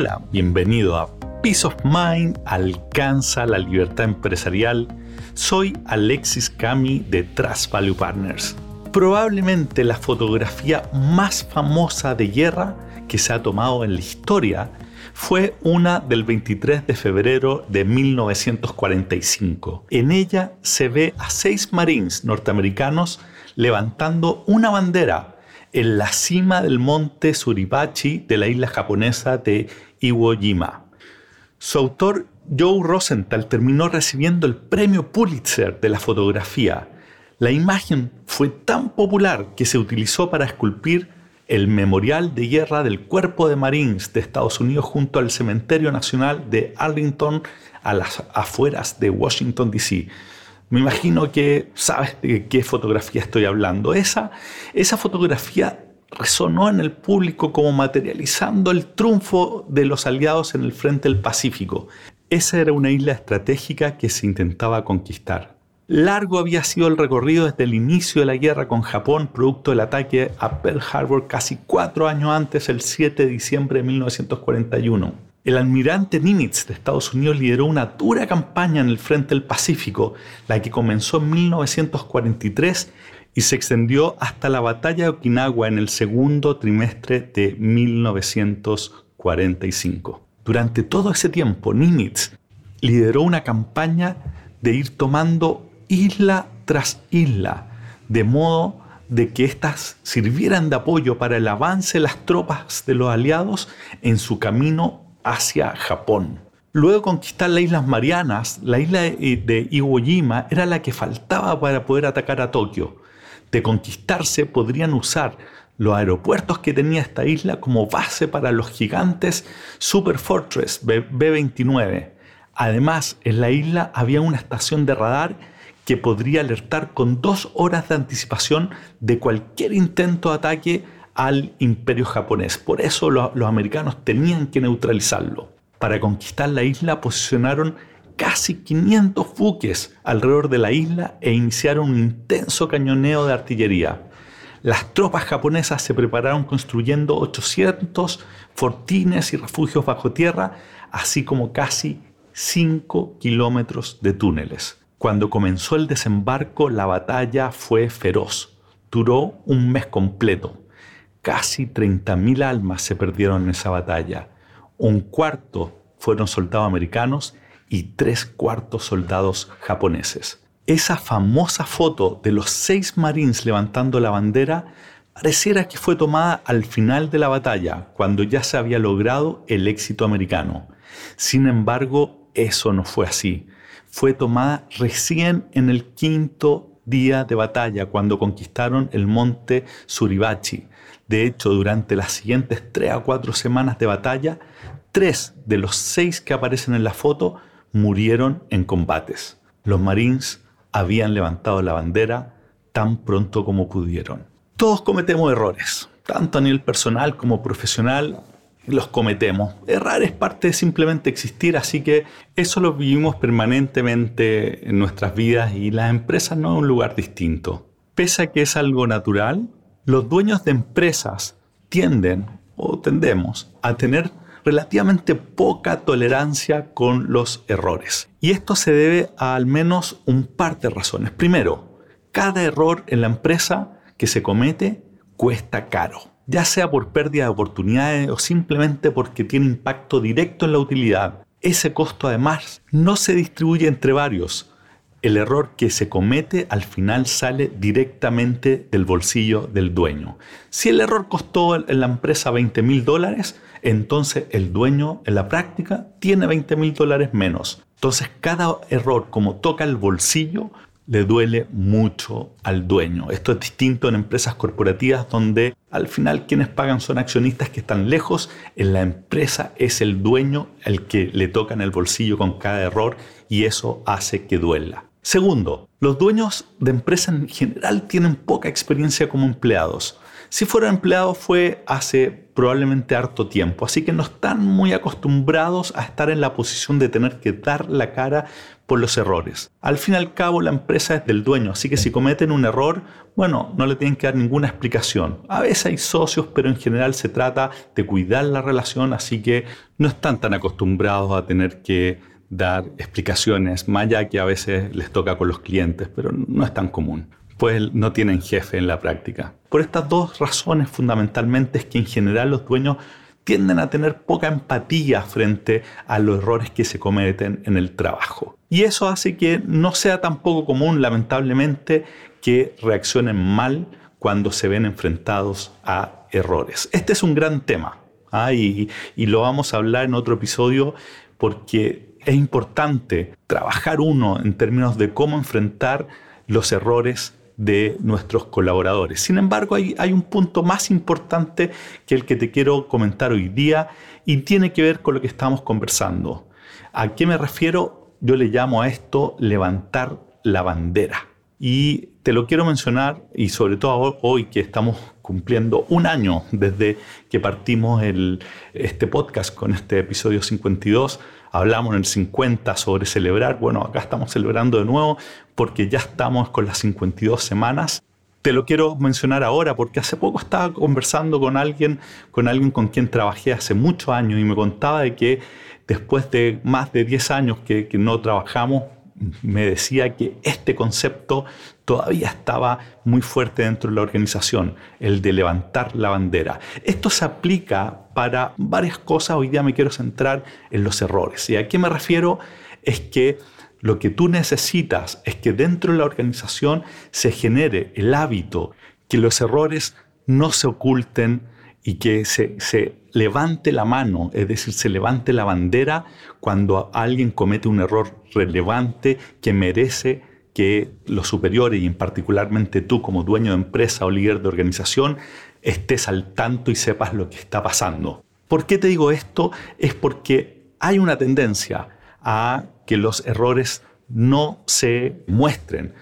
Hola, bienvenido a Peace of Mind alcanza la libertad empresarial. Soy Alexis Cami de Trust Value Partners. Probablemente la fotografía más famosa de guerra que se ha tomado en la historia fue una del 23 de febrero de 1945. En ella se ve a seis marines norteamericanos levantando una bandera en la cima del monte Suribachi de la isla japonesa de Iwo Jima. Su autor, Joe Rosenthal, terminó recibiendo el premio Pulitzer de la fotografía. La imagen fue tan popular que se utilizó para esculpir el memorial de guerra del Cuerpo de Marines de Estados Unidos junto al Cementerio Nacional de Arlington a las afueras de Washington, D.C. Me imagino que sabes de qué fotografía estoy hablando. Esa, esa fotografía resonó en el público como materializando el triunfo de los aliados en el frente del Pacífico. Esa era una isla estratégica que se intentaba conquistar. Largo había sido el recorrido desde el inicio de la guerra con Japón, producto del ataque a Pearl Harbor casi cuatro años antes, el 7 de diciembre de 1941. El almirante Nimitz de Estados Unidos lideró una dura campaña en el frente del Pacífico, la que comenzó en 1943 y se extendió hasta la batalla de Okinawa en el segundo trimestre de 1945. Durante todo ese tiempo, Nimitz lideró una campaña de ir tomando isla tras isla, de modo de que éstas sirvieran de apoyo para el avance de las tropas de los aliados en su camino hacia Japón. Luego conquistar las Islas Marianas, la isla de Iwo Jima era la que faltaba para poder atacar a Tokio. De conquistarse podrían usar los aeropuertos que tenía esta isla como base para los gigantes Super Fortress B-29. Además, en la isla había una estación de radar que podría alertar con dos horas de anticipación de cualquier intento de ataque al imperio japonés. Por eso los americanos tenían que neutralizarlo. Para conquistar la isla posicionaron casi 500 buques alrededor de la isla e iniciaron un intenso cañoneo de artillería. Las tropas japonesas se prepararon construyendo 800 fortines y refugios bajo tierra, así como casi 5 kilómetros de túneles. Cuando comenzó el desembarco, la batalla fue feroz. Duró un mes completo. Casi 30.000 almas se perdieron en esa batalla. Un cuarto fueron soldados americanos y tres cuartos soldados japoneses. Esa famosa foto de los seis marines levantando la bandera pareciera que fue tomada al final de la batalla, cuando ya se había logrado el éxito americano. Sin embargo, eso no fue así fue tomada recién en el quinto día de batalla, cuando conquistaron el monte Suribachi. De hecho, durante las siguientes tres a cuatro semanas de batalla, tres de los seis que aparecen en la foto murieron en combates. Los marines habían levantado la bandera tan pronto como pudieron. Todos cometemos errores, tanto a nivel personal como profesional los cometemos. Errar es parte de simplemente existir, así que eso lo vivimos permanentemente en nuestras vidas y las empresas no es un lugar distinto. Pese a que es algo natural, los dueños de empresas tienden o tendemos a tener relativamente poca tolerancia con los errores. Y esto se debe a al menos un par de razones. Primero, cada error en la empresa que se comete cuesta caro ya sea por pérdida de oportunidades o simplemente porque tiene impacto directo en la utilidad. Ese costo además no se distribuye entre varios. El error que se comete al final sale directamente del bolsillo del dueño. Si el error costó en la empresa 20 mil dólares, entonces el dueño en la práctica tiene 20 mil dólares menos. Entonces cada error como toca el bolsillo le duele mucho al dueño. Esto es distinto en empresas corporativas donde al final quienes pagan son accionistas que están lejos. En la empresa es el dueño el que le toca en el bolsillo con cada error y eso hace que duela. Segundo, los dueños de empresas en general tienen poca experiencia como empleados. Si fueron empleados fue hace probablemente harto tiempo, así que no están muy acostumbrados a estar en la posición de tener que dar la cara por los errores. Al fin y al cabo la empresa es del dueño, así que si cometen un error, bueno, no le tienen que dar ninguna explicación. A veces hay socios, pero en general se trata de cuidar la relación, así que no están tan acostumbrados a tener que dar explicaciones, más allá que a veces les toca con los clientes, pero no es tan común pues no tienen jefe en la práctica. Por estas dos razones fundamentalmente es que en general los dueños tienden a tener poca empatía frente a los errores que se cometen en el trabajo. Y eso hace que no sea tan poco común, lamentablemente, que reaccionen mal cuando se ven enfrentados a errores. Este es un gran tema ¿ah? y lo vamos a hablar en otro episodio porque es importante trabajar uno en términos de cómo enfrentar los errores de nuestros colaboradores. Sin embargo, hay, un punto más importante que el que te quiero comentar hoy día y tiene que ver con lo que estamos conversando. ¿A qué me refiero? Yo le llamo a esto levantar la bandera. Y te lo quiero mencionar, y sobre todo hoy que estamos cumpliendo un año desde que partimos este podcast con este episodio 52, hablamos en el 50 sobre celebrar, bueno, acá estamos celebrando de nuevo porque ya estamos con las 52 semanas. Te lo quiero mencionar ahora porque hace poco estaba conversando con alguien, con alguien con quien trabajé hace muchos años y me contaba de que después de más de 10 años que no trabajamos, me decía que este concepto todavía estaba muy fuerte dentro de la organización, el de levantar la bandera. Esto se aplica para varias cosas, hoy día me quiero centrar en los errores. ¿Y a qué me refiero? Es que lo que tú necesitas es que dentro de la organización se genere el hábito, que los errores no se oculten y que se, levante la mano, es decir, se levante la bandera cuando alguien comete un error relevante que merece que los superiores y en particularmente tú como dueño de empresa o líder de organización estés al tanto y sepas lo que está pasando. ¿Por qué te digo esto? Es porque hay una tendencia a que los errores no se muestren.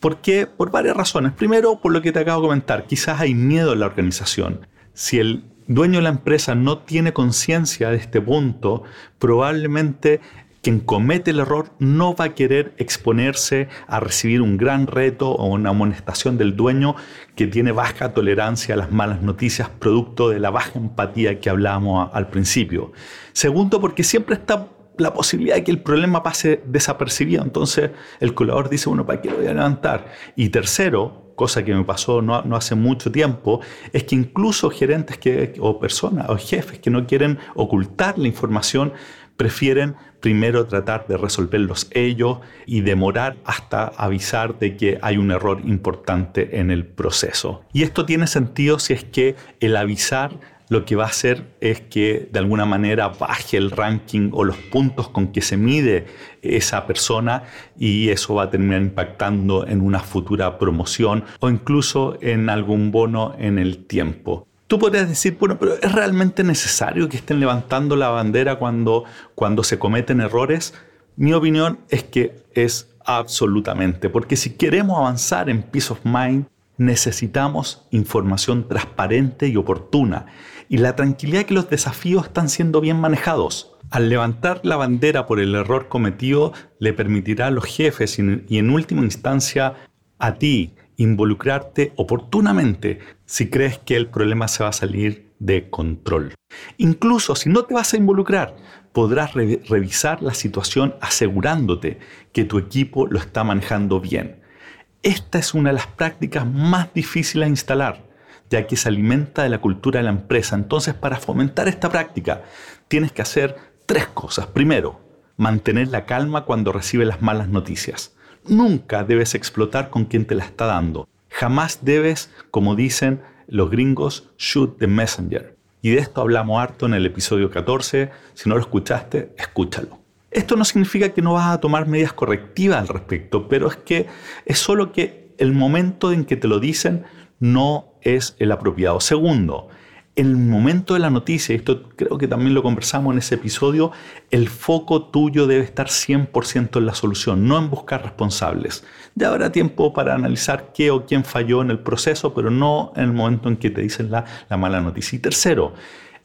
¿Por qué? Por varias razones. Primero, por lo que te acabo de comentar, quizás hay miedo en la organización. Si el dueño de la empresa no tiene conciencia de este punto, probablemente quien comete el error no va a querer exponerse a recibir un gran reto o una amonestación del dueño que tiene baja tolerancia a las malas noticias producto de la baja empatía que hablábamos al principio. Segundo, porque siempre está la posibilidad de que el problema pase desapercibido. Entonces el colaborador dice, bueno, ¿para qué lo voy a levantar? Y tercero, cosa que me pasó no, hace mucho tiempo, es que incluso gerentes que, o personas o jefes que no quieren ocultar la información prefieren primero tratar de resolverlos ellos y demorar hasta avisar de que hay un error importante en el proceso. Y esto tiene sentido si es que el avisar lo que va a hacer es que de alguna manera baje el ranking o los puntos con que se mide esa persona y eso va a terminar impactando en una futura promoción o incluso en algún bono en el tiempo. Tú podrías decir, bueno, pero ¿es realmente necesario que estén levantando la bandera cuando, cuando se cometen errores? Mi opinión es que es absolutamente, porque si queremos avanzar en Peace of Mind, necesitamos información transparente y oportuna y la tranquilidad que los desafíos están siendo bien manejados. Al levantar la bandera por el error cometido, le permitirá a los jefes y en última instancia a ti involucrarte oportunamente si crees que el problema se va a salir de control. Incluso si no te vas a involucrar, podrás revisar la situación asegurándote que tu equipo lo está manejando bien. Esta es una de las prácticas más difíciles de instalar, ya que se alimenta de la cultura de la empresa. Entonces, para fomentar esta práctica, tienes que hacer tres cosas. Primero, mantener la calma cuando recibes las malas noticias. Nunca debes explotar con quien te la está dando. Jamás debes, como dicen los gringos, shoot the messenger. Y de esto hablamos harto en el episodio 14. Si no lo escuchaste, escúchalo. Esto no significa que no vas a tomar medidas correctivas al respecto, pero es que es solo que el momento en que te lo dicen no es el apropiado. Segundo, en el momento de la noticia, esto creo que también lo conversamos en ese episodio, el foco tuyo debe estar 100% en la solución, no en buscar responsables. Ya habrá tiempo para analizar qué o quién falló en el proceso, pero no en el momento en que te dicen la, la mala noticia. Y tercero,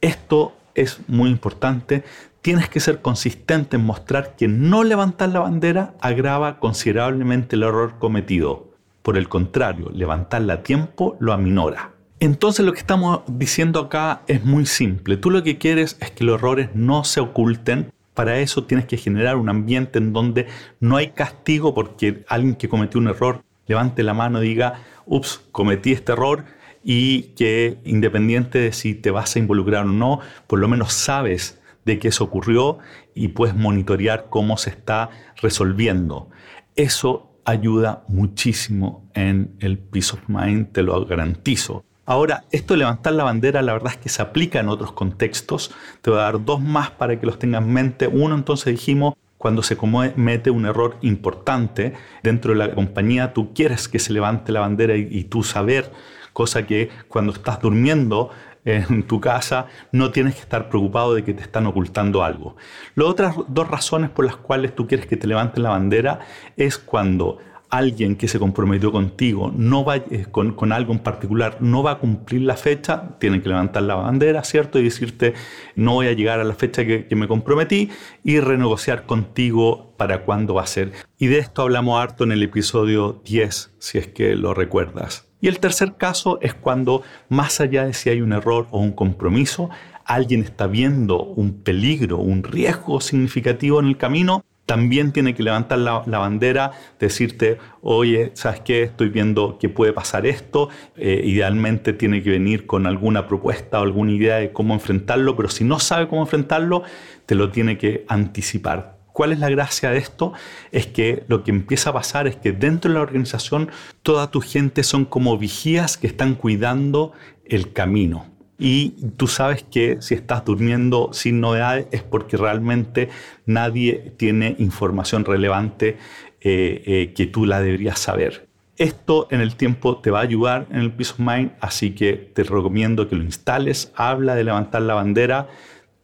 esto es muy importante, tienes que ser consistente en mostrar que no levantar la bandera agrava considerablemente el error cometido. Por el contrario, levantarla a tiempo lo aminora. Entonces lo que estamos diciendo acá es muy simple. Tú lo que quieres es que los errores no se oculten. Para eso tienes que generar un ambiente en donde no hay castigo porque alguien que cometió un error levante la mano y diga, ups, cometí este error y que independiente de si te vas a involucrar o no, por lo menos sabes de que eso ocurrió y puedes monitorear cómo se está resolviendo. Eso ayuda muchísimo en el peace of mind, te lo garantizo. Ahora, esto de levantar la bandera, la verdad es que se aplica en otros contextos. Te voy a dar dos más para que los tengas en mente. Uno, entonces dijimos, cuando se comete un error importante dentro de la compañía, tú quieres que se levante la bandera y, tú saber, cosa que cuando estás durmiendo en tu casa no tienes que estar preocupado de que te están ocultando algo. Las otras dos razones por las cuales tú quieres que te levanten la bandera es cuando alguien que se comprometió contigo no va, eh, con, algo en particular no va a cumplir la fecha, tienen que levantar la bandera, ¿cierto? Y decirte, no voy a llegar a la fecha que, que me comprometí y renegociar contigo para cuándo va a ser. Y de esto hablamos harto en el episodio 10, si es que lo recuerdas. Y el tercer caso es cuando, más allá de si hay un error o un compromiso, alguien está viendo un peligro, un riesgo significativo en el camino también tiene que levantar la, bandera, decirte, oye, ¿sabes qué? Estoy viendo que puede pasar esto. Eh, idealmente tiene que venir con alguna propuesta o alguna idea de cómo enfrentarlo, pero si no sabe cómo enfrentarlo, te lo tiene que anticipar. ¿Cuál es la gracia de esto? Es que lo que empieza a pasar es que dentro de la organización toda tu gente son como vigías que están cuidando el camino y tú sabes que si estás durmiendo sin novedades es porque realmente nadie tiene información relevante eh, eh, que tú la deberías saber. Esto en el tiempo te va a ayudar en el Peace of Mind, así que te recomiendo que lo instales. Habla de levantar la bandera.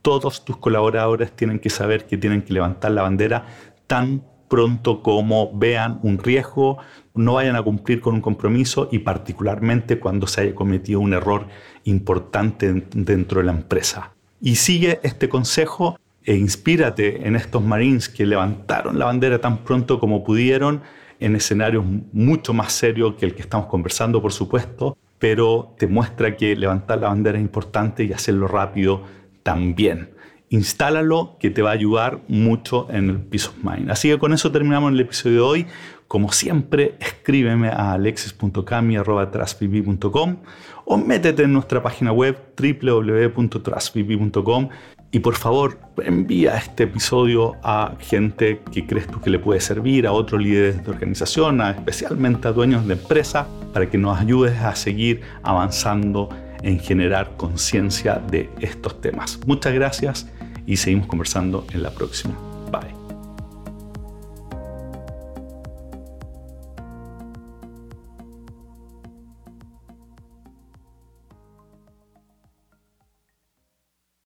Todos tus colaboradores tienen que saber que tienen que levantar la bandera tan pronto como vean un riesgo, no vayan a cumplir con un compromiso y particularmente cuando se haya cometido un error importante dentro de la empresa. Y sigue este consejo e inspírate en estos Marines que levantaron la bandera tan pronto como pudieron en escenarios mucho más serios que el que estamos conversando, por supuesto, pero te muestra que levantar la bandera es importante y hacerlo rápido también instálalo que te va a ayudar mucho en el Peace of Mind. Así que con eso terminamos el episodio de hoy. Como siempre, escríbeme a alexis.cami.com o métete en nuestra página web www.trustpb.com y por favor envía este episodio a gente que crees tú que le puede servir, a otros líderes de organización, especialmente a dueños de empresa, para que nos ayudes a seguir avanzando en generar conciencia de estos temas. Muchas gracias y seguimos conversando en la próxima.